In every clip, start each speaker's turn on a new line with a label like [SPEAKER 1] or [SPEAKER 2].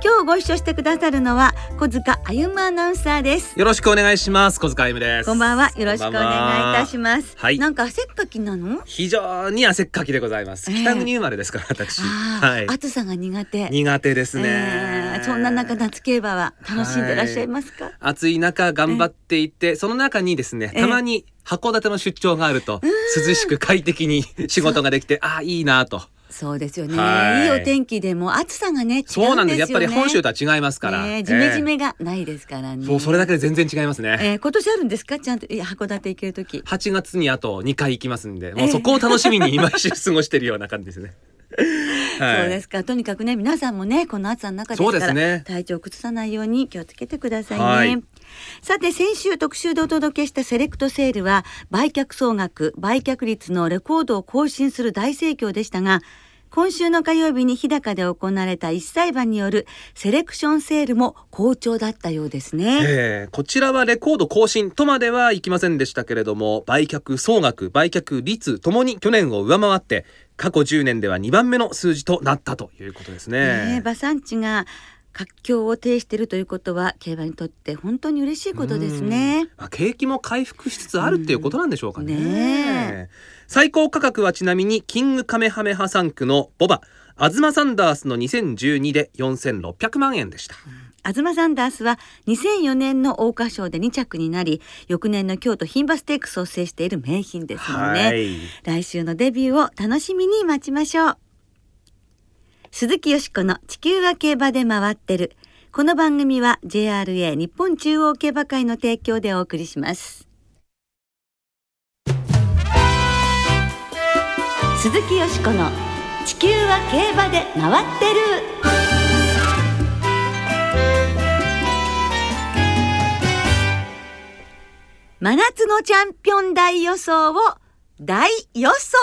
[SPEAKER 1] 今日ご一緒してくださるのは小塚歩夢アナウンサーです。
[SPEAKER 2] よろしくお願いします。小塚歩夢です。
[SPEAKER 1] こんばんは。よろしくお願いいたします。
[SPEAKER 2] は。い。
[SPEAKER 1] なんか汗っかきなの？
[SPEAKER 2] 非常に汗っかきでございます、
[SPEAKER 1] ええ。
[SPEAKER 2] 北国生まれですから私。はい。
[SPEAKER 1] 暑さが苦手。
[SPEAKER 2] 苦手ですね、
[SPEAKER 1] えーそんな中夏競馬は楽しんでらっしゃいますか、
[SPEAKER 2] 暑い中頑張っていて、その中にですね
[SPEAKER 1] ええ。
[SPEAKER 2] たまに函館の出張があると涼しく快適に仕事ができてああいいなと
[SPEAKER 1] そうですよね、
[SPEAKER 2] はい。
[SPEAKER 1] い、いお天気でも暑さがね違うんです。よね
[SPEAKER 2] そうなんですやっぱり本州とは違いますから、
[SPEAKER 1] ねジメジメがないですからね、
[SPEAKER 2] ええ。そうそれだけで全然違いますね、
[SPEAKER 1] えー今年あるんですか？ちゃんと函館行ける時。
[SPEAKER 2] 8月にあと2回行きますんで。もうそこを楽しみに今一過ごしてるような感じですね。はい。
[SPEAKER 1] そうですか。とにかくね皆さんもねこの暑さの中ですから
[SPEAKER 2] ね。
[SPEAKER 1] 体調を崩さないように気をつけてくださいね、
[SPEAKER 2] はい。
[SPEAKER 1] さて先週特集でお届けしたセレクトセールは売却総額売却率のレコードを更新する大盛況でしたが今週の火曜日に日高で行われた一裁判によるセレクションセールも好調だったようですね。
[SPEAKER 2] えーこちらはレコード更新とまではいきませんでしたけれども売却総額売却率ともに去年を上回って過去10年では2番目の数字となったということです
[SPEAKER 1] ねえ
[SPEAKER 2] ね。
[SPEAKER 1] 馬産地が活況を呈しているということは競馬にとって本当に嬉しいことですね。
[SPEAKER 2] まあ、景気も回復しつつあるっていうことなんでしょうかね。
[SPEAKER 1] うんね
[SPEAKER 2] 最高価格はちなみにキングカメハメハ3区のボバ東サンダースの2012で4600万円でした。
[SPEAKER 1] 東サンダースは2004年の桜花賞で2着になり翌年の京都牝馬ステークスを制している名品ですもんね、
[SPEAKER 2] はい。
[SPEAKER 1] 来週のデビューを楽しみに待ちましょう鈴木よしこの地球は競馬で回ってる。この番組は JRA 日本中央競馬会の提供でお送りします。鈴木よしこの地球は競馬で回ってる。真夏のチャンピオン大予想を大予想。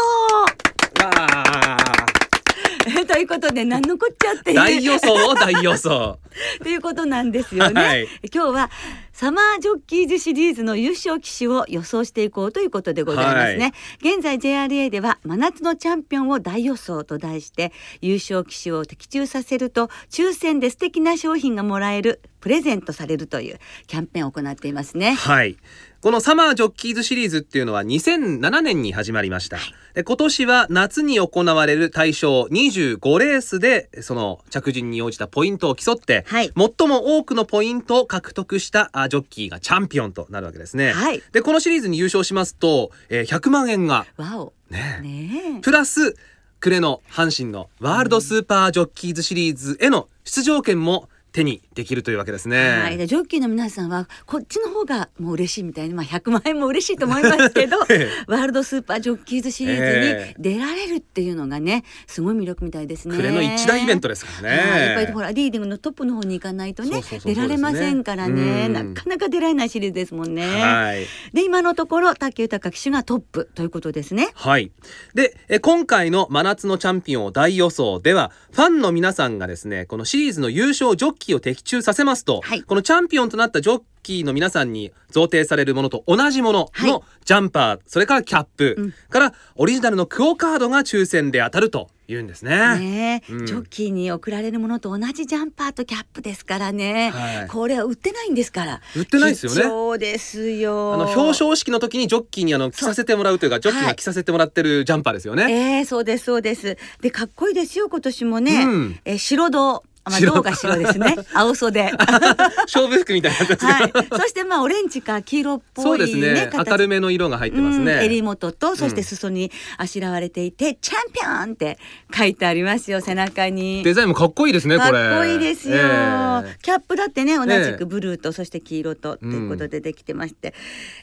[SPEAKER 2] わあ。
[SPEAKER 1] ということで何のこっちゃって。
[SPEAKER 2] 大予想大予想。
[SPEAKER 1] ということなんですよね、
[SPEAKER 2] はい。
[SPEAKER 1] 今日はサマージョッキーズシリーズの優勝騎手を予想していこうということでございますね、現在 JRA では真夏のチャンピオンを大予想と題して優勝騎手を的中させると抽選で素敵な商品がもらえるプレゼントされるというキャンペーンを行っていますね。
[SPEAKER 2] はい。このサマージョッキーズシリーズっていうのは2007年に始まりました。で今年は夏に行われる対象25レースでその着順に応じたポイントを競って、
[SPEAKER 1] はい。
[SPEAKER 2] 最も多くのポイントを獲得したあジョッキーがチャンピオンとなるわけですね。
[SPEAKER 1] はい。
[SPEAKER 2] でこのシリーズに優勝しますと、えー100万円が
[SPEAKER 1] わお。
[SPEAKER 2] ね
[SPEAKER 1] ねえ。
[SPEAKER 2] プラス暮れの阪神のワールドスーパージョッキーズシリーズへの出場権も手にできるというわけですね。
[SPEAKER 1] はい、でジョッキーの皆さんはこっちの方がもう嬉しいみたいに、まあ、100万円も嬉しいと思いますけど
[SPEAKER 2] え
[SPEAKER 1] ワールドスーパージョッキーズシリーズ
[SPEAKER 2] え
[SPEAKER 1] に出られるっていうのがねすごい魅力みたいですね。
[SPEAKER 2] 暮れの一大イベントですからね。
[SPEAKER 1] はいやっぱりほらリーディングのトップの方に行かないとね出られませんからねなかなか出られないシリーズですもんね。
[SPEAKER 2] はい。
[SPEAKER 1] で今のところ竹豊騎手がトップということですね。
[SPEAKER 2] はい。で、え今回の真夏のチャンピオンを大予想では、ファンの皆さんがですね、このシリーズの優勝ジョッキーを的中させますと、
[SPEAKER 1] はい。
[SPEAKER 2] このチャンピオンとなったジョッキーの皆さんに贈呈されるものと同じもの
[SPEAKER 1] はい。
[SPEAKER 2] のジャンパー、それからキャップ、
[SPEAKER 1] うん。
[SPEAKER 2] からオリジナルのクオカードが抽選で当たるというんですね。
[SPEAKER 1] ねえ、
[SPEAKER 2] うん。
[SPEAKER 1] ジョッキーに贈られるものと同じジャンパーとキャップですからね、
[SPEAKER 2] はい。
[SPEAKER 1] これは売ってないんですから。
[SPEAKER 2] 売ってないですよね。
[SPEAKER 1] 貴重ですよ。
[SPEAKER 2] あの表彰式の時にジョッキーにあの着させてもらうというかジョッキー
[SPEAKER 1] はい。
[SPEAKER 2] が着させてもらってるジャンパーですよね。
[SPEAKER 1] えー、そうですそうです。でかっこいいですよ今年もね、
[SPEAKER 2] うん。
[SPEAKER 1] えー白銅まあ、
[SPEAKER 2] 白
[SPEAKER 1] 銅が白ですね。青袖。
[SPEAKER 2] 勝負服みたいなやつですけど、
[SPEAKER 1] はい、そしてまあオレンジか黄色っぽいね
[SPEAKER 2] ね。
[SPEAKER 1] 形。
[SPEAKER 2] 明るめの色が入ってますね。
[SPEAKER 1] うん襟元とそして裾にあしらわれていて、チャンピオンって書いてありますよ背中に。
[SPEAKER 2] デザインもかっこいいですね
[SPEAKER 1] かっ
[SPEAKER 2] こ
[SPEAKER 1] いいですよ、
[SPEAKER 2] ええ。
[SPEAKER 1] キャップだってね同じ
[SPEAKER 2] ええ。
[SPEAKER 1] くブルーとそして黄色とということでできてまして、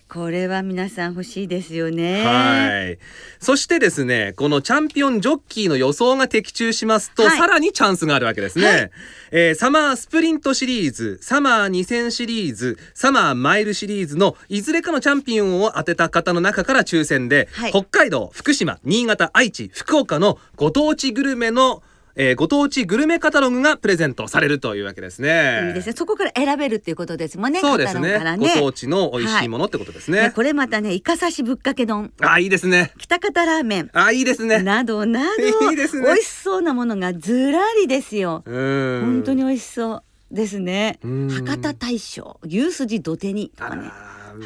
[SPEAKER 1] これは皆さん欲しいですよね。
[SPEAKER 2] はい。そしてですね、このチャンピオンジョッキーの予想が的中しますと、
[SPEAKER 1] はい。
[SPEAKER 2] さらにチャンスがあるわけですね。
[SPEAKER 1] はい
[SPEAKER 2] えーサマースプリントシリーズ、サマー2000シリーズ、サマーマイルシリーズのいずれかのチャンピオンを当てた方の中から抽選で、
[SPEAKER 1] はい。
[SPEAKER 2] 北海道、福島、新潟、愛知、福岡のご当地グルメの、えーご当地グルメカタログがプレゼントされるというわけですね。
[SPEAKER 1] いいですね。そこから選べるっていうことですもんね。
[SPEAKER 2] そうですね
[SPEAKER 1] ね。
[SPEAKER 2] ご当地の美味しいものってことですね。
[SPEAKER 1] ねこれまたね、イカ刺しぶっかけ丼、
[SPEAKER 2] あ、いいですね。
[SPEAKER 1] 北方ラーメン。
[SPEAKER 2] あ、いいですね。
[SPEAKER 1] などなど
[SPEAKER 2] いいですね
[SPEAKER 1] 美味しそうなものがずらりですよ。
[SPEAKER 2] うん。
[SPEAKER 1] 本当に美味しそうですね
[SPEAKER 2] うん。
[SPEAKER 1] 博多大将牛すじ土手にと
[SPEAKER 2] あ
[SPEAKER 1] かね。
[SPEAKER 2] ら、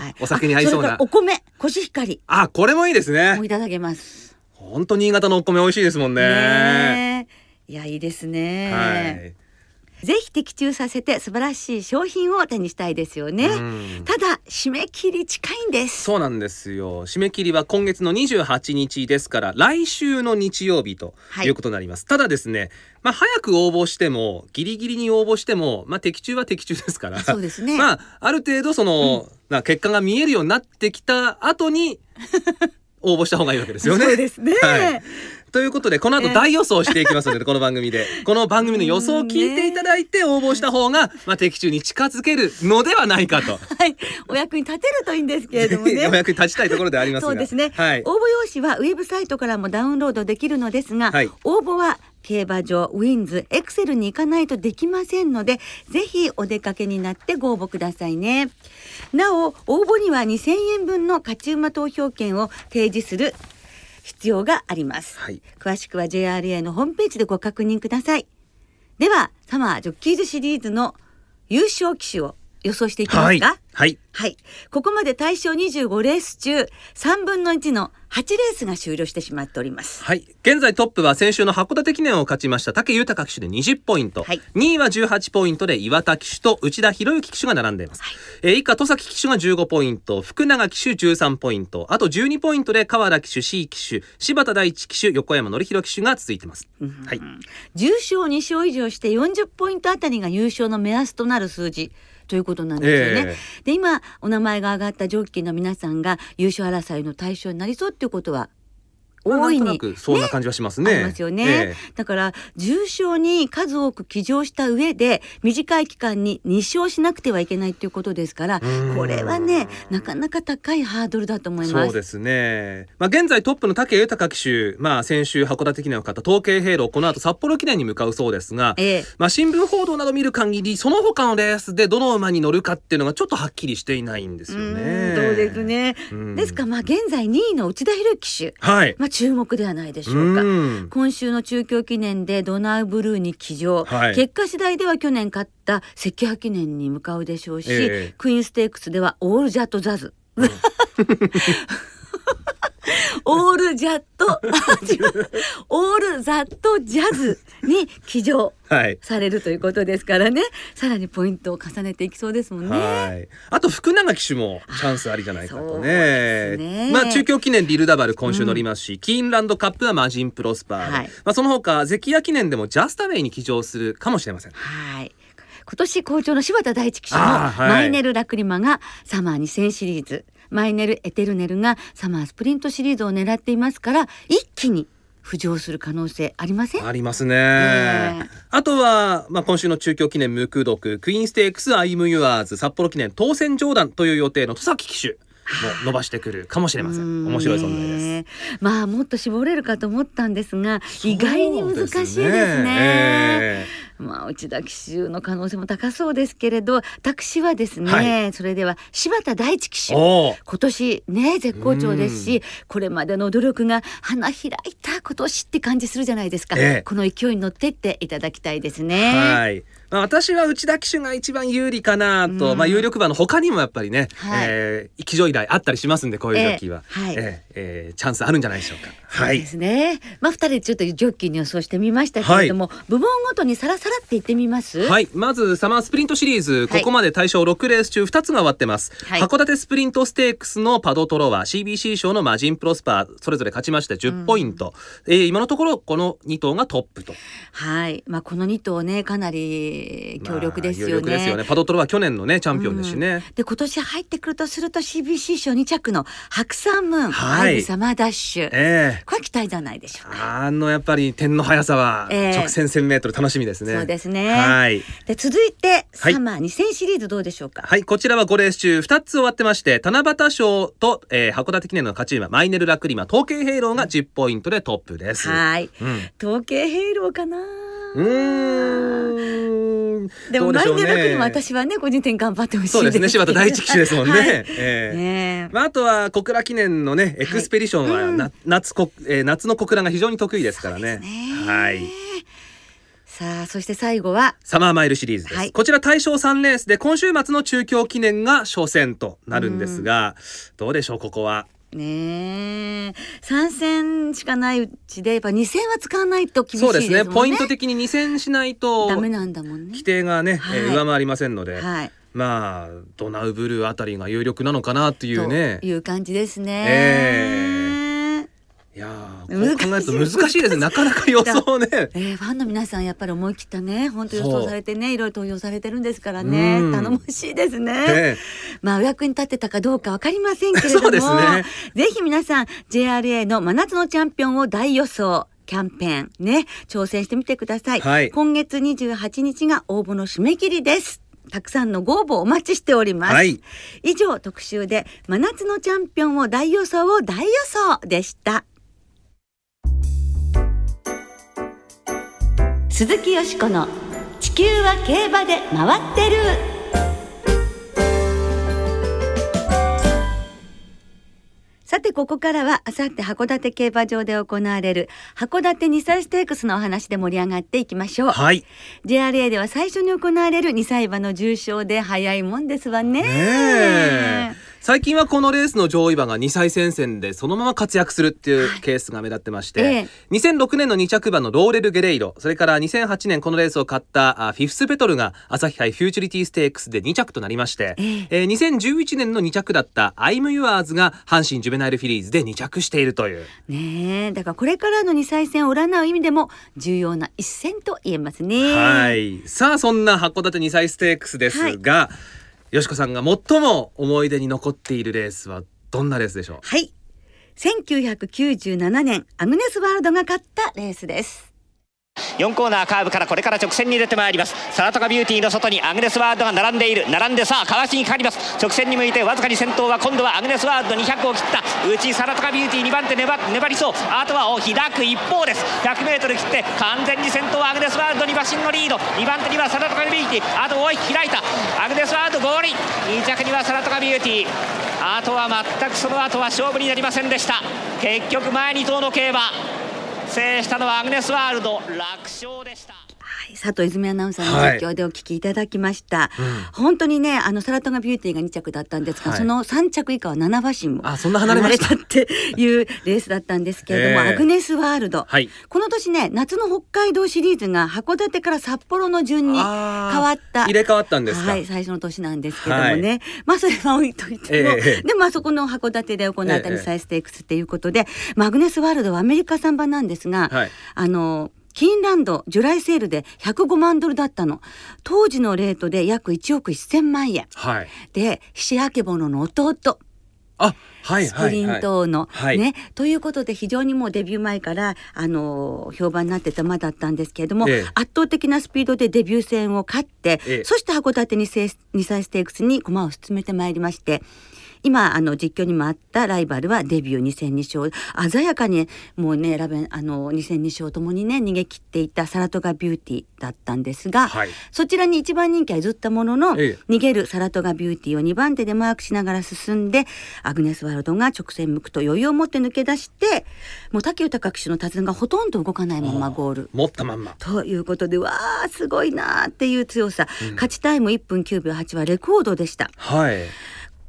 [SPEAKER 1] はい
[SPEAKER 2] お酒に合いそうな。
[SPEAKER 1] お米コシヒカリ
[SPEAKER 2] あ、これもいいですね
[SPEAKER 1] も。いただけます。
[SPEAKER 2] 本当新潟のお米美味しいですもんね。
[SPEAKER 1] ねえいやいいですね。
[SPEAKER 2] はい。
[SPEAKER 1] ぜひ的中させて素晴らしい商品を手にしたいですよね。
[SPEAKER 2] うん
[SPEAKER 1] ただ締め切り近いんです。
[SPEAKER 2] そうなんですよ。締め切りは今月の28日ですから、来週の日曜日と
[SPEAKER 1] はい
[SPEAKER 2] いうことになります。ただですね、まあ早く応募しても、ギリギリに応募しても、まあ的中は的中ですから。
[SPEAKER 1] そうですね。
[SPEAKER 2] まあある程度その、な結果が見えるようになってきた後に 応募した方がいいわけですよね。
[SPEAKER 1] そうですね。
[SPEAKER 2] はいということでこの後
[SPEAKER 1] え
[SPEAKER 2] 大予想していきますので、この番組でこの番組の予想を聞いていただいて応募した方が、まあ、的中に近づけるのではないかと。
[SPEAKER 1] はい、お役に立てるといいんですけれどもね
[SPEAKER 2] お。役に立ちたいところでありますが。
[SPEAKER 1] そうですね、
[SPEAKER 2] はい。
[SPEAKER 1] 応募用紙はウェブサイトからもダウンロードできるのですが、
[SPEAKER 2] はい
[SPEAKER 1] 応募は競馬場ウィンズエクセルに行かないとできませんのでぜひお出かけになってご応募くださいねなお応募には2000円分の勝ち馬投票券を提示する必要があります、
[SPEAKER 2] はい。
[SPEAKER 1] 詳しくは JRA のホームページでご確認くださいではサマージョッキーズシリーズの優勝騎手を予想していきま
[SPEAKER 2] はい
[SPEAKER 1] すか、。
[SPEAKER 2] はい。
[SPEAKER 1] はい。ここまで対象25レース中、3分の1の8レースが終了してしまっております。
[SPEAKER 2] はい。現在トップは先週の函館記念を勝ちました武豊騎手で20ポイント。
[SPEAKER 1] はい
[SPEAKER 2] 2位は18ポイントで岩田騎手と内田博之騎手が並んでいます。えー以下戸崎騎手が15ポイント、福永騎手13ポイント、あと12ポイントで川田騎手、C 騎手、柴田大地騎手、横山典弘騎手が続いています。はい。
[SPEAKER 1] 10勝2勝以上して40ポイントあたりが優勝の目安となる数字。ということなんですよね。
[SPEAKER 2] え
[SPEAKER 1] で今お名前が挙がったジョッキーの皆さんが優勝争いの対象になりそうっていうことは大いに
[SPEAKER 2] そんな感じはします
[SPEAKER 1] あ
[SPEAKER 2] ね。
[SPEAKER 1] りますよね、
[SPEAKER 2] え
[SPEAKER 1] だから重賞に数多く騎乗した上で短い期間に2勝しなくてはいけないっていうことですから
[SPEAKER 2] うん
[SPEAKER 1] これはねなかなか高いハードルだと思います。
[SPEAKER 2] そうですね。まあ現在トップの武豊騎手、まあ先週函館記念を勝った統計兵路、この後札幌記念に向かうそうですが、
[SPEAKER 1] ええ
[SPEAKER 2] まあ新聞報道など見る限り、その他のレースでどの馬に乗るかっていうのがちょっとはっきりしていないんですよ
[SPEAKER 1] う
[SPEAKER 2] ね。
[SPEAKER 1] んそうです。ね。
[SPEAKER 2] うん
[SPEAKER 1] ですからまあ現在2位の内田博之騎手、
[SPEAKER 2] はい。
[SPEAKER 1] まあ注目ではないでしょうか。
[SPEAKER 2] うん。
[SPEAKER 1] 今週の中京記念でドナウブルーに騎乗、
[SPEAKER 2] はい。
[SPEAKER 1] 結果次第では去年勝った関派記念に向かうでしょうし、
[SPEAKER 2] ええ。
[SPEAKER 1] クイーンステークスではオールジャットザズ。オールジャット オールザットジャズに騎乗
[SPEAKER 2] はい。
[SPEAKER 1] されるということですからねさらにポイントを重ねていきそうですもんね。
[SPEAKER 2] はい。あと福永騎手もチャンスありじゃないかとね。
[SPEAKER 1] ね
[SPEAKER 2] まあ中京記念リルダバル今週乗りますし、キーンランドカップはマジンプロスパーで、
[SPEAKER 1] はい
[SPEAKER 2] まあその他ゼキヤ記念でもジャスタウェイに騎乗するかもしれません。
[SPEAKER 1] はい。今年好調の柴田大地騎手のマイネル・ラクリマがサマー2000シリーズ、マイネル・エテルネルがサマースプリントシリーズを狙っていますから一気に浮上する可能性ありません？
[SPEAKER 2] ありますね。
[SPEAKER 1] ええ
[SPEAKER 2] あとは、まあ、今週の中京記念無空読、クイーンステークスアイムユアーズ、札幌記念当選上段という予定の戸崎騎手も伸ばしてくるかもしれません。面白い存在です。
[SPEAKER 1] ねまあもっと絞れるかと思ったんですが意外に難しいですね。
[SPEAKER 2] え
[SPEAKER 1] まあ内田騎手の可能性も高そうですけれど私はですね、
[SPEAKER 2] は
[SPEAKER 1] それでは柴田大地騎手今年ね絶好調ですしこれまでの努力が花開いた今年って感じするじゃないですか、
[SPEAKER 2] ええ。
[SPEAKER 1] この勢いに乗ってっていただきたいですね。
[SPEAKER 2] はい。まあ、私は内田騎手が一番有利かなと、
[SPEAKER 1] うん
[SPEAKER 2] まあ有力馬の他にもやっぱりね、
[SPEAKER 1] はい
[SPEAKER 2] えー、騎乗依頼あったりしますんでこういう時は、
[SPEAKER 1] ええはい
[SPEAKER 2] えーえーチャンスあるんじゃないでしょうか。はい
[SPEAKER 1] そうで。すね。まあ二人でちょっとジョッキーに予想してみましたけれども、部門ごとにさらさらって言ってみます？
[SPEAKER 2] はい。まず、サマースプリントシリーズ、ここまで対象6レース中2つが終わってます。
[SPEAKER 1] はい
[SPEAKER 2] 函館スプリントステークスのパドトロワ、CBC 賞のマジンプロスパー、それぞれ勝ちまして10ポイント。えー今のところ、この2頭がトップと。
[SPEAKER 1] はい。まあこの二頭ねかなりり強力ですよね。
[SPEAKER 2] まあ有力ですよね。パドトロは去年のねチャンピオンですしね。
[SPEAKER 1] で今年入ってくるとすると CBC 賞2着の白山ムーン、
[SPEAKER 2] はい
[SPEAKER 1] アイブサマーダッシュ、
[SPEAKER 2] ええ
[SPEAKER 1] これは期待じゃないでしょうか？
[SPEAKER 2] あのやっぱり点の速さは
[SPEAKER 1] ええ
[SPEAKER 2] 直線1000メートル楽しみですね。
[SPEAKER 1] そうですね
[SPEAKER 2] はい。
[SPEAKER 1] で続いて
[SPEAKER 2] はい
[SPEAKER 1] サマー2000シリーズどうでしょうか？
[SPEAKER 2] はい、こちらは5レース中2つ終わってまして、七夕賞と、えー函館記念の勝ち馬、マイネルラクリマ、統計ヘイローが10ポイントでトップです。
[SPEAKER 1] はい。
[SPEAKER 2] うん。
[SPEAKER 1] 統計ヘイローかな。
[SPEAKER 2] うーん。
[SPEAKER 1] でもマイ
[SPEAKER 2] どうでしょうね
[SPEAKER 1] ネルラクにも私はね個人的に頑張ってほしい
[SPEAKER 2] そうですね、柴田第一騎手ですもんね。
[SPEAKER 1] はい
[SPEAKER 2] ええ
[SPEAKER 1] ねえ
[SPEAKER 2] まあ、あとは小倉記念のねエクスペディションは
[SPEAKER 1] うん
[SPEAKER 2] な、夏こ、えー夏の小倉が非常に得意ですからね。はい。
[SPEAKER 1] さあそして最後は
[SPEAKER 2] サマーマイルシリーズです。
[SPEAKER 1] はい
[SPEAKER 2] こちら対象3レースで今週末の中京記念が初戦となるんですが、どうでしょうここは。
[SPEAKER 1] ねえ3戦しかないうちでやっぱ2戦は使わないと厳しい
[SPEAKER 2] そう
[SPEAKER 1] ですもんね。
[SPEAKER 2] ですね。ポイント的に2戦しないと
[SPEAKER 1] ダメなんだもんね
[SPEAKER 2] 規。定がね、
[SPEAKER 1] はい
[SPEAKER 2] えー上回りませんので、
[SPEAKER 1] はい。
[SPEAKER 2] まあドナウブルーあたりが有力なのかなっていうね
[SPEAKER 1] という感じですね。
[SPEAKER 2] えいやーこう考えると難しいですね。なかなか予想ね。
[SPEAKER 1] えー、ファンの皆さんやっぱり思い切ったね本当予想されてねいろいろ投票されてるんですからね。
[SPEAKER 2] うん。
[SPEAKER 1] 頼もしいですね。
[SPEAKER 2] ね。
[SPEAKER 1] まあお役に立ってたかどうかわかりませんけれども
[SPEAKER 2] ね。
[SPEAKER 1] ぜひ皆さん JRA の真夏のチャンピオンを大予想キャンペーンね挑戦してみてください、
[SPEAKER 2] はい。
[SPEAKER 1] 今月28日が応募の締め切りです。たくさんのご応募お待ちしております、
[SPEAKER 2] はい。
[SPEAKER 1] 以上特集で真夏のチャンピオンを大予想を大予想でした鈴木よしこの地球は競馬で回ってる。さてここからはあさって函館競馬場で行われる函館2歳ステークスのお話で盛り上がっていきましょう、
[SPEAKER 2] はい。
[SPEAKER 1] JRA では最初に行われる2歳馬の重賞で早いもんですわね。
[SPEAKER 2] ねえ最近はこのレースの上位馬が2歳戦線でそのまま活躍するっていうケースが目立ってまして、
[SPEAKER 1] ええ。
[SPEAKER 2] 2006年の2着馬のローレル・ゲレイロそれから2008年このレースを勝ったあフィフスペトルが朝日杯フューチュリティステークスで2着となりまして、
[SPEAKER 1] ええ。
[SPEAKER 2] えー2011年の2着だったアイム・ユアーズが阪神ジュベナイル・フィリーズで2着しているという。
[SPEAKER 1] ねえ。だからこれからの2歳戦を占う意味でも重要な一戦と言えますね。
[SPEAKER 2] はい。さあ、そんな函館2歳ステークスですが、よしこさんが最も思い出に残っているレースはどんなレースでしょう？
[SPEAKER 1] はい。1997年アグネスワールドが勝ったレースです。
[SPEAKER 3] 4コーナーカーブからこれから直線に出てまいります。サラトカビューティーの外にアグネスワールドが並んでいる。並んでさあかわしにかかります。直線に向いてわずかに先頭は今度はアグネスワールド200を切った。内サラトカビューティー2番手粘粘りそう。あとはお開く一方です。100m 切って完全に先頭はアグネスワールドに馬身のリード。2番手にはサラトカビューティー。あと大きく開いた。アグネスワールド合輪2着にはサラトカビューティー。あとは全くその後は勝負になりませんでした。結局前2頭の競馬。制したのはアグネスワールド楽勝でした。
[SPEAKER 1] はい、佐藤泉アナウンサーの実況でお聞きいただきました、
[SPEAKER 2] うん。
[SPEAKER 1] 本当にねあのサラトガビューティーが2着だったんですが、
[SPEAKER 2] はい。
[SPEAKER 1] その3着以下は7馬身も
[SPEAKER 2] あそんな離れた
[SPEAKER 1] っていうレースだったんですけれども、
[SPEAKER 2] ええ。
[SPEAKER 1] アグネスワールド、
[SPEAKER 2] はい。
[SPEAKER 1] この年ね夏の北海道シリーズが函館から札幌の順に変わった。
[SPEAKER 2] 入れ替わったんですか？
[SPEAKER 1] はい最初の年なんですけどもね、まあそれは置いといても、
[SPEAKER 2] ええ
[SPEAKER 1] でもあそこの函館で行われた
[SPEAKER 2] ええ
[SPEAKER 1] 2歳ステークスっていうことで、まあアグネスワールドはアメリカ産馬なんですが、
[SPEAKER 2] はい。
[SPEAKER 1] あのキーンランドジュライセールで105万ドルだったの。当時のレートで約1億1000万円。
[SPEAKER 2] はい。
[SPEAKER 1] で菱明物の弟。
[SPEAKER 2] あ、はい
[SPEAKER 1] スプリン。トの、
[SPEAKER 2] はい。
[SPEAKER 1] ね。ということで非常にもうデビュー前からあの評判になってた馬だったんですけれども、
[SPEAKER 2] ええ。
[SPEAKER 1] 圧倒的なスピードでデビュー戦を勝って、
[SPEAKER 2] ええ。
[SPEAKER 1] そして函館2歳 ,2 歳ステークスに駒を進めてまいりまして今あの実況にもあったライバルはデビュー2戦2勝鮮やかにもうねラベンあの2戦2勝ともにね逃げ切っていたサラトガビューティーだったんですが、
[SPEAKER 2] はい
[SPEAKER 1] そちらに一番人気は譲ったものの、
[SPEAKER 2] ええ
[SPEAKER 1] 逃げるサラトガビューティーを2番手でマークしながら進んでアグネス・ワールドが直線向くと余裕を持って抜け出してもう武豊騎手の手綱がほとんど動かないままゴール。
[SPEAKER 2] 持ったまんま。
[SPEAKER 1] ということでわあすごいなーっていう強さ、勝ちタイム1分9秒8はレコードでした
[SPEAKER 2] はい。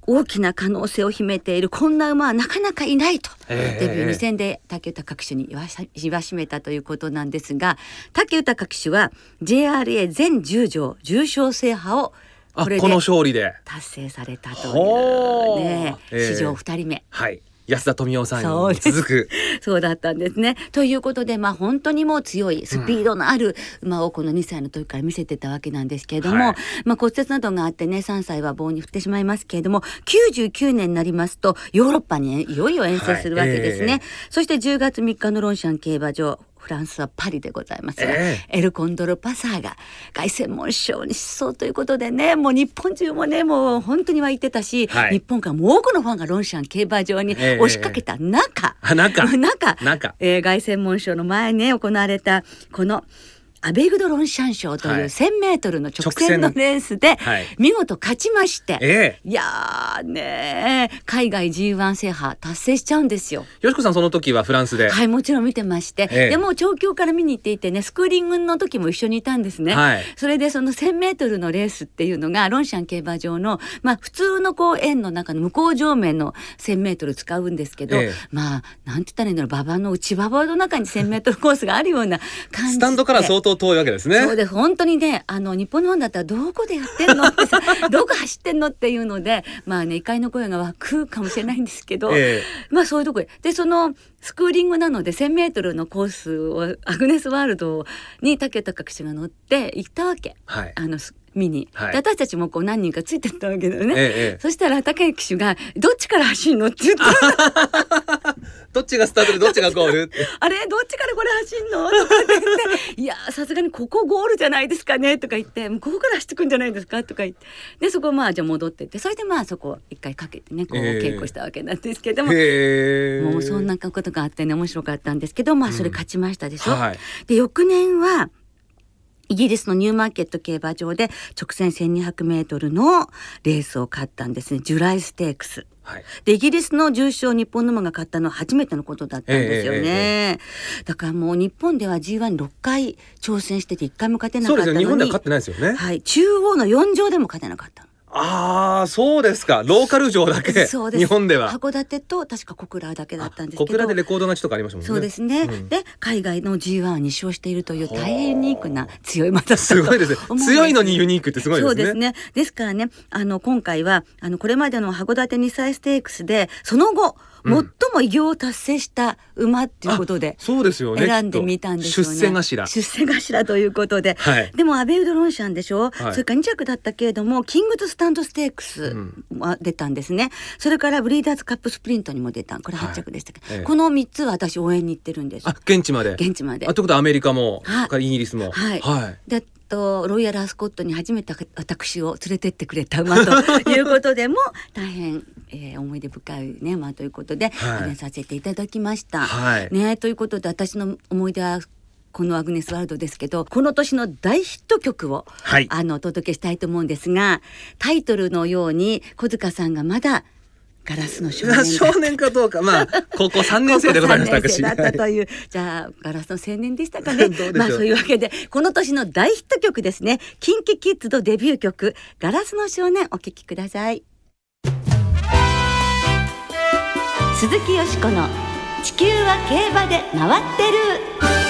[SPEAKER 1] 大きな可能性を秘めているこんな馬はなかなかいないと、
[SPEAKER 2] ええ
[SPEAKER 1] デビュー2戦で武豊騎手に言わしめたということなんですが武豊騎手は JRA 全10条重賞制覇を
[SPEAKER 2] あ、
[SPEAKER 1] これで
[SPEAKER 2] この勝利で。
[SPEAKER 1] 達成されたと
[SPEAKER 2] ほ
[SPEAKER 1] いううね
[SPEAKER 2] ええ
[SPEAKER 1] 史上2人目。
[SPEAKER 2] はい。安田富夫さんに続く。
[SPEAKER 1] そうだったんですね。ということで、まあ、本当にもう強いスピードのある馬をこの2歳の時から見せてたわけなんですけれども、
[SPEAKER 2] はい。
[SPEAKER 1] まあ、骨折などがあってね3歳は棒に振ってしまいますけれども99年になりますとヨーロッパにいよいよ遠征するわけですね。
[SPEAKER 2] はい
[SPEAKER 1] そして10月3日のロンシャン競馬場フランスはパリでございますが、
[SPEAKER 2] え
[SPEAKER 1] エルコンドルパサーが凱旋門賞に出走ということでねもう日本中もねもう本当に湧いてたし、
[SPEAKER 2] はい。
[SPEAKER 1] 日本からもう多くのファンがロンシャン競馬場に
[SPEAKER 2] ええ。
[SPEAKER 1] 押しかけた中、
[SPEAKER 2] あ中。
[SPEAKER 1] 中。
[SPEAKER 2] 中。
[SPEAKER 1] えー凱旋門賞の前にね行われたこのアベグドロンシャン賞という
[SPEAKER 2] はい。
[SPEAKER 1] 1,000メートルの直線のレースで
[SPEAKER 2] はい。
[SPEAKER 1] 見事勝ちまして、
[SPEAKER 2] ええ。
[SPEAKER 1] いやーねー海外 G1 制覇達成しちゃうんですよ。
[SPEAKER 2] よしこさんその時はフランスで、
[SPEAKER 1] はいもちろん見てまして、
[SPEAKER 2] ええ。
[SPEAKER 1] でもう調教から見に行っていてねスクーリングの時も一緒にいたんですね。
[SPEAKER 2] はい。
[SPEAKER 1] それでその1,000メートルのレースっていうのがロンシャン競馬場のまあ普通のこう円の中の向こう上面の1,000メートル使うんですけど、
[SPEAKER 2] ええ。
[SPEAKER 1] まあなんて言ったらいいんだろう馬場の内馬場の中に1,000メートルコースがあるような感じで。
[SPEAKER 2] スタンドから相当遠いわけですね。
[SPEAKER 1] そうです。本当にねあの日本のファンだったらどこでやってんの？ってさどこ走ってんのっていうのでまあね怒りの声が湧くかもしれないんですけど、
[SPEAKER 2] え
[SPEAKER 1] まあそういうとこででそのスクーリングなので 1,000m のコースをアグネスワールドに竹高騎手が乗って行ったわけ。
[SPEAKER 2] はい。
[SPEAKER 1] あのす見に、
[SPEAKER 2] はい。
[SPEAKER 1] で私たちもこう何人かついてったわけだよね。
[SPEAKER 2] ええええ。
[SPEAKER 1] そしたら竹騎手が「どっちから走んの?」って言った
[SPEAKER 2] どっちがスタートでどっちがゴール？
[SPEAKER 1] あれどっちからこれ走んの? 」とかって言って「いやさすがにここゴールじゃないですかね」とか言って「ここから走ってくんじゃないですか?」とか言って。でそこまあじゃあ戻ってって。それでまあそこ一回かけてねこう
[SPEAKER 2] ええ
[SPEAKER 1] 稽古したわけなんですけども、
[SPEAKER 2] へえ
[SPEAKER 1] もうそんなことがあってね面白かったんですけどまあそれ勝ちましたでしょ？
[SPEAKER 2] はい。
[SPEAKER 1] で翌年はイギリスのニューマーケット競馬場で直線1200メートルのレースを勝ったんですね。ジュライステークス。
[SPEAKER 2] はい。
[SPEAKER 1] でイギリスの重賞日本の馬が勝ったのは初めてのことだったんですよね、
[SPEAKER 2] えええ
[SPEAKER 1] だからもう日本では G16 回挑戦してて1回も勝てなか
[SPEAKER 2] そう
[SPEAKER 1] ったのに。
[SPEAKER 2] ですよ日本では勝ってないですよね、
[SPEAKER 1] はい、中央の4乗でも勝てなかったの
[SPEAKER 2] ああそうですか。ローカル城だけ
[SPEAKER 1] そうです。
[SPEAKER 2] 日本では。
[SPEAKER 1] 函館と確か小倉だけだったんですけど。
[SPEAKER 2] 小倉でレコード勝ちとかありましたもんね。
[SPEAKER 1] そうですね、
[SPEAKER 2] うん。
[SPEAKER 1] で海外の G1 を2勝しているという大変ユニークな強い馬だったと
[SPEAKER 2] すごいですね。強いのにユニークってすごいですね。
[SPEAKER 1] そうですね。ですからねあの今回はあのこれまでの函館2歳ステークスでその後、
[SPEAKER 2] うん。
[SPEAKER 1] 最も偉業を達成した馬っていうことで
[SPEAKER 2] そうですよね。
[SPEAKER 1] 選んでみたんですよね。
[SPEAKER 2] 出世頭。
[SPEAKER 1] 出世頭ということで、
[SPEAKER 2] はい。
[SPEAKER 1] でもアベウドロンシャンでしょ、
[SPEAKER 2] はい。
[SPEAKER 1] それから2着だったけれどもキングズスタンドステークス
[SPEAKER 2] ん。
[SPEAKER 1] は出たんですね、それからブリーダーズカップスプリントにも出た。これ8着でしたけ？ど、
[SPEAKER 2] はい。ええ
[SPEAKER 1] この3つは私応援に行ってるんです。
[SPEAKER 2] あ現地まで？
[SPEAKER 1] 現地まで。
[SPEAKER 2] あということはアメリカも、イギリスも？
[SPEAKER 1] はい。
[SPEAKER 2] はい。
[SPEAKER 1] でとロイヤルアスコットに初めて私を連れてってくれた馬と いうことでも大変、えー思い出深いね馬ということで
[SPEAKER 2] はい。
[SPEAKER 1] させていただきました。
[SPEAKER 2] はい。
[SPEAKER 1] ねということで私の思い出はこのアグネスワールドですけどこの年の大ヒット曲を、
[SPEAKER 2] はい。
[SPEAKER 1] あのお届けしたいと思うんですがタイトルのように小塚さんがまだガラスの少年だ
[SPEAKER 2] 少年かどうかまあ高校3年生でございました
[SPEAKER 1] 高校三年生だったというじゃあガラスの青年でしたかね。まあそういうわけでこの年の大ヒット曲ですね。キンキキッズのデビュー曲ガラスの少年お聴きください。鈴木よしこの地球は競馬で回ってる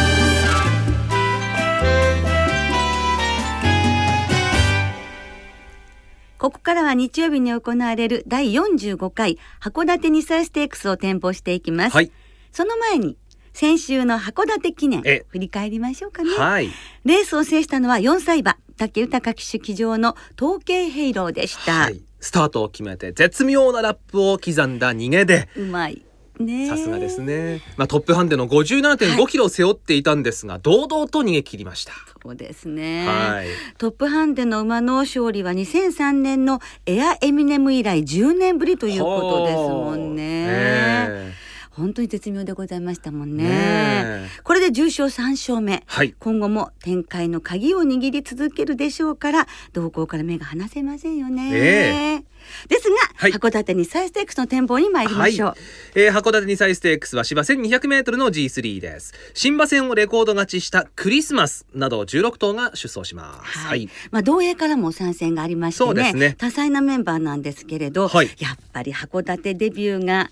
[SPEAKER 1] ここからは日曜日に行われる第45回函館2歳ステークスを展望していきます。
[SPEAKER 2] はい
[SPEAKER 1] その前に先週の函館記念
[SPEAKER 2] え
[SPEAKER 1] 振り返りましょうかね。
[SPEAKER 2] はい
[SPEAKER 1] レースを制したのは4歳馬竹豊騎手騎乗の統計ヘイローでした。
[SPEAKER 2] はいスタートを決めて絶妙なラップを刻んだ逃げで
[SPEAKER 1] うまい。ね
[SPEAKER 2] さすがです。ね、まあ、トップハンデの57.5キロを背負っていたんですが、堂々と逃げ切りました、
[SPEAKER 1] そうですね。
[SPEAKER 2] はい
[SPEAKER 1] トップハンデの馬の勝利は2003年のエアエミネム以来10年ぶりということですもんね。
[SPEAKER 2] ね
[SPEAKER 1] 本当に絶妙でございましたもんね。これで重賞3勝目。
[SPEAKER 2] はい。
[SPEAKER 1] 今後も展開の鍵を握り続けるでしょうから動向から目が離せませんよね。
[SPEAKER 2] え
[SPEAKER 1] ですが、
[SPEAKER 2] はい。
[SPEAKER 1] 函館にサイステークスの展望に参りましょう。
[SPEAKER 2] はい。えー函館2歳ステークスは芝 1200m の G3 です。新馬戦をレコード勝ちしたクリスマスなど16頭が出走します。
[SPEAKER 1] はい、まあ同営からも参戦がありましてね
[SPEAKER 2] ね。
[SPEAKER 1] 多彩なメンバーなんですけれど、
[SPEAKER 2] はい。
[SPEAKER 1] やっぱり函館デビューが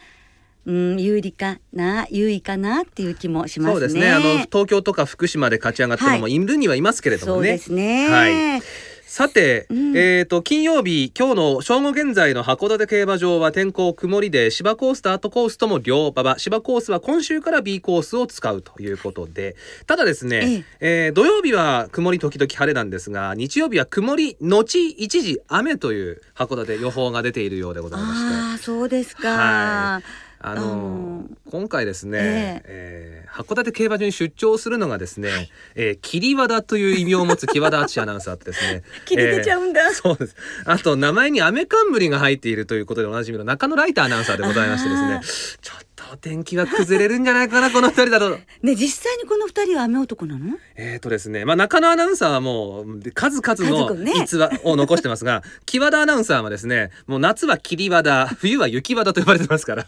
[SPEAKER 1] うん有利かな優位かなっていう気もしますね。
[SPEAKER 2] そうですね。あの東京とか福島で勝ち上がったのもい。るにはいますけれどもね、
[SPEAKER 1] そうですね。
[SPEAKER 2] はい。さて、
[SPEAKER 1] うん。
[SPEAKER 2] えっ、と金曜日今日の正午現在の函館競馬場は天候曇りで芝コースとアートコースとも両馬場。芝コースは今週から B コースを使うということで。ただですね、えー土曜日は曇り時々晴れなんですが日曜日は曇り後一時雨という函館予報が出ているようでございまして。
[SPEAKER 1] ああそうですか、
[SPEAKER 2] はいあの
[SPEAKER 1] うん
[SPEAKER 2] 今回ですね、
[SPEAKER 1] え
[SPEAKER 2] え。ー函館競馬場に出張するのがですね、えー、霧和田という異名を持つ木和田敦アナウンサーとですね
[SPEAKER 1] 切れてちゃうんだ、
[SPEAKER 2] えーそうです。あと名前に雨冠が入っているということでおなじみの中野ライターアナウンサーでございましてですね ちょっとお天気が崩れるんじゃないかなこの二人だと。
[SPEAKER 1] ね実際にこの二人は雨男なの？
[SPEAKER 2] えーとですね、まあ中野アナウンサーはもう数々の逸話を残してますが、木和田アナウンサーはですね、もう夏は霧和田、冬は雪和田と呼ばれてますから。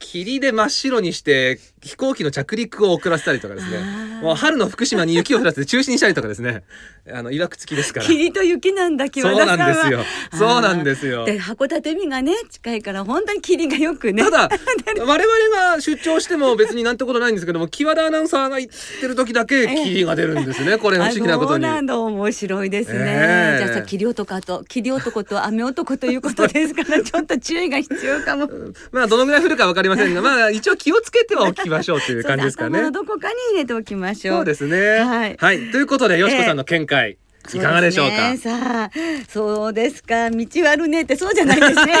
[SPEAKER 2] 霧で真っ白にして飛行機の着陸を遅らせたりとかですね。もう春の福島に雪を降らせて中止にしたりとかですね。あの曰く付きですから。
[SPEAKER 1] 霧と雪なんだ
[SPEAKER 2] そうなんですよ。そうなんですよ。
[SPEAKER 1] で函館海がね近いから本当に霧がよくね。
[SPEAKER 2] ただ 我々が出張しても別になんてことないんですけども木和田アナウンサーが行ってる時だけ霧が出るんですね。これ不思議なことに。
[SPEAKER 1] あそうなんだ。面白いですね、
[SPEAKER 2] ええ。
[SPEAKER 1] じゃあさ霧男と霧男と雨男ということですから ちょっと注意が必要かも。
[SPEAKER 2] まあどのぐらい降るかわかりませんが まあ一応気をつけてはおきましょうという感じですかね。
[SPEAKER 1] どこかに入れておきましょう。
[SPEAKER 2] そうですね。
[SPEAKER 1] はい。
[SPEAKER 2] ということでよしこさんの見解、いかがでしょうか？
[SPEAKER 1] そうですねさあそうですか。道悪ねってそうじゃないですね。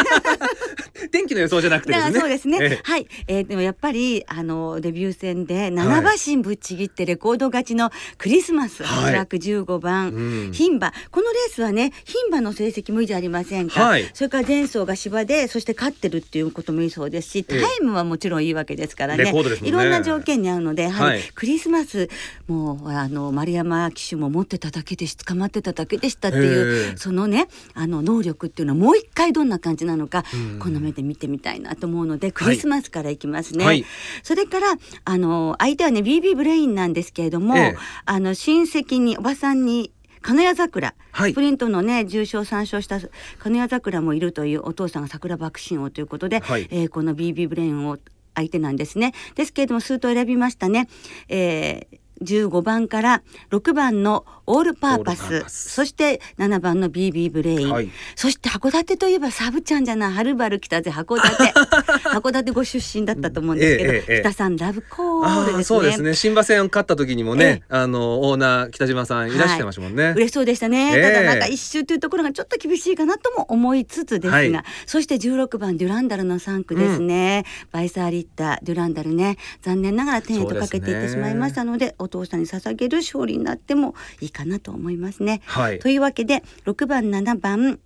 [SPEAKER 2] 天気の予想じゃなくてですね。
[SPEAKER 1] あそうですね。
[SPEAKER 2] ええ。
[SPEAKER 1] はい、えーでもやっぱりあのデビュー戦で七馬身ぶっちぎってレコード勝ちのクリスマス。
[SPEAKER 2] はい。
[SPEAKER 1] 815番、
[SPEAKER 2] うん。
[SPEAKER 1] 牝馬。このレースはね牝馬の成績もいいじゃありませんか？
[SPEAKER 2] はい。
[SPEAKER 1] それから前走が芝でそして勝ってるっていうこともいいそうですし、タ
[SPEAKER 2] え。え
[SPEAKER 1] イムはもちろんいいわけですからね。
[SPEAKER 2] レコードですもんね。
[SPEAKER 1] いろんな条件に合うので、はい。
[SPEAKER 2] はい。
[SPEAKER 1] クリスマスもうあの丸山騎手も持ってただけでし捕まってただけでしたっていう
[SPEAKER 2] ええ。
[SPEAKER 1] そのねあの能力っていうのはもう一回どんな感じなのか、
[SPEAKER 2] うん。
[SPEAKER 1] この目で見てみたいなと思うのでクリスマスからいきますね。
[SPEAKER 2] はい。
[SPEAKER 1] それからあの相手はね BB ブレインなんですけれども、
[SPEAKER 2] ええ。
[SPEAKER 1] あの親戚におばさんに金谷桜、
[SPEAKER 2] はい。
[SPEAKER 1] スプリントのね重賞3勝した金谷桜もいるというお父さんがサクラバクシンオーということで、
[SPEAKER 2] はい。
[SPEAKER 1] えーこの BB ブレインを相手なんですね。ですけれども数頭選びましたね。えー15番から6番のオールパーパス。そして7番の BB ブレイン、
[SPEAKER 2] はい。
[SPEAKER 1] そして函館といえばサブちゃんじゃない。はるばる来たぜ函館。函館ご出身だったと思うんですけど、
[SPEAKER 2] ええええ
[SPEAKER 1] 北さんラブコールね。
[SPEAKER 2] そうですね。新馬戦勝った時にもね、
[SPEAKER 1] ええ。
[SPEAKER 2] あのオーナー北島さんいらしてましたもんね、
[SPEAKER 1] 嬉しそうでしたね、
[SPEAKER 2] ええ。
[SPEAKER 1] ただなんか一周というところがちょっと厳しいかなとも思いつつですが、
[SPEAKER 2] はい。
[SPEAKER 1] そして16番デュランダルの3区ですね、バイサーリッターデュランダルね。残念ながら1000円とかけていってしまいましたのでお父さんに捧げる勝利になってもいいかなと思いますね。
[SPEAKER 2] はい
[SPEAKER 1] というわけで6番7番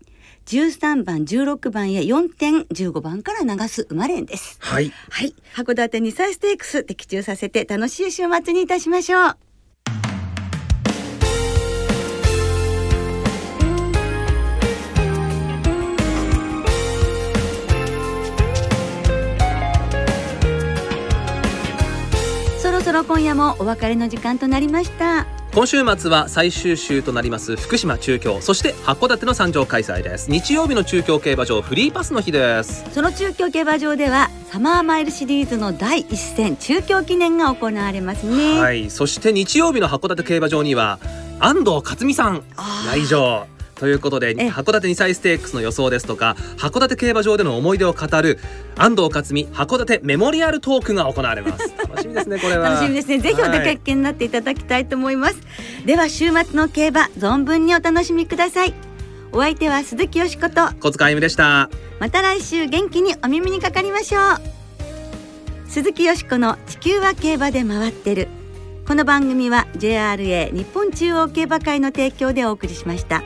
[SPEAKER 1] 13番16番へ4点15番から流す馬連です。
[SPEAKER 2] はい
[SPEAKER 1] はい、函館2歳ステークス的中させて楽しい週末にいたしましょう。そろそろ今夜もお別れの時間となりました。
[SPEAKER 2] 今週末は最終週となります福島中京そして函館の参上開催です。日曜日の中京競馬場フリーパスの日です。
[SPEAKER 1] その中京競馬場ではサマーマイルシリーズの第一戦中京記念が行われますね。
[SPEAKER 2] はい。そして日曜日の函館競馬場には安藤克美さん来場ということで
[SPEAKER 1] え
[SPEAKER 2] 函館2歳ステークスの予想ですとか函館競馬場での思い出を語る安藤克美函館メモリアルトークが行われます 楽しみですねこれは
[SPEAKER 1] 楽しみですね。ぜひお出かけになっていただきたいと思います。では週末の競馬存分にお楽しみください。お相手は鈴木よしこと。
[SPEAKER 2] 小塚あゆみでした
[SPEAKER 1] また来週元気にお耳にかかりましょう。鈴木よしこの地球は競馬で回ってる。この番組は JRA 日本中央競馬会の提供でお送りしました。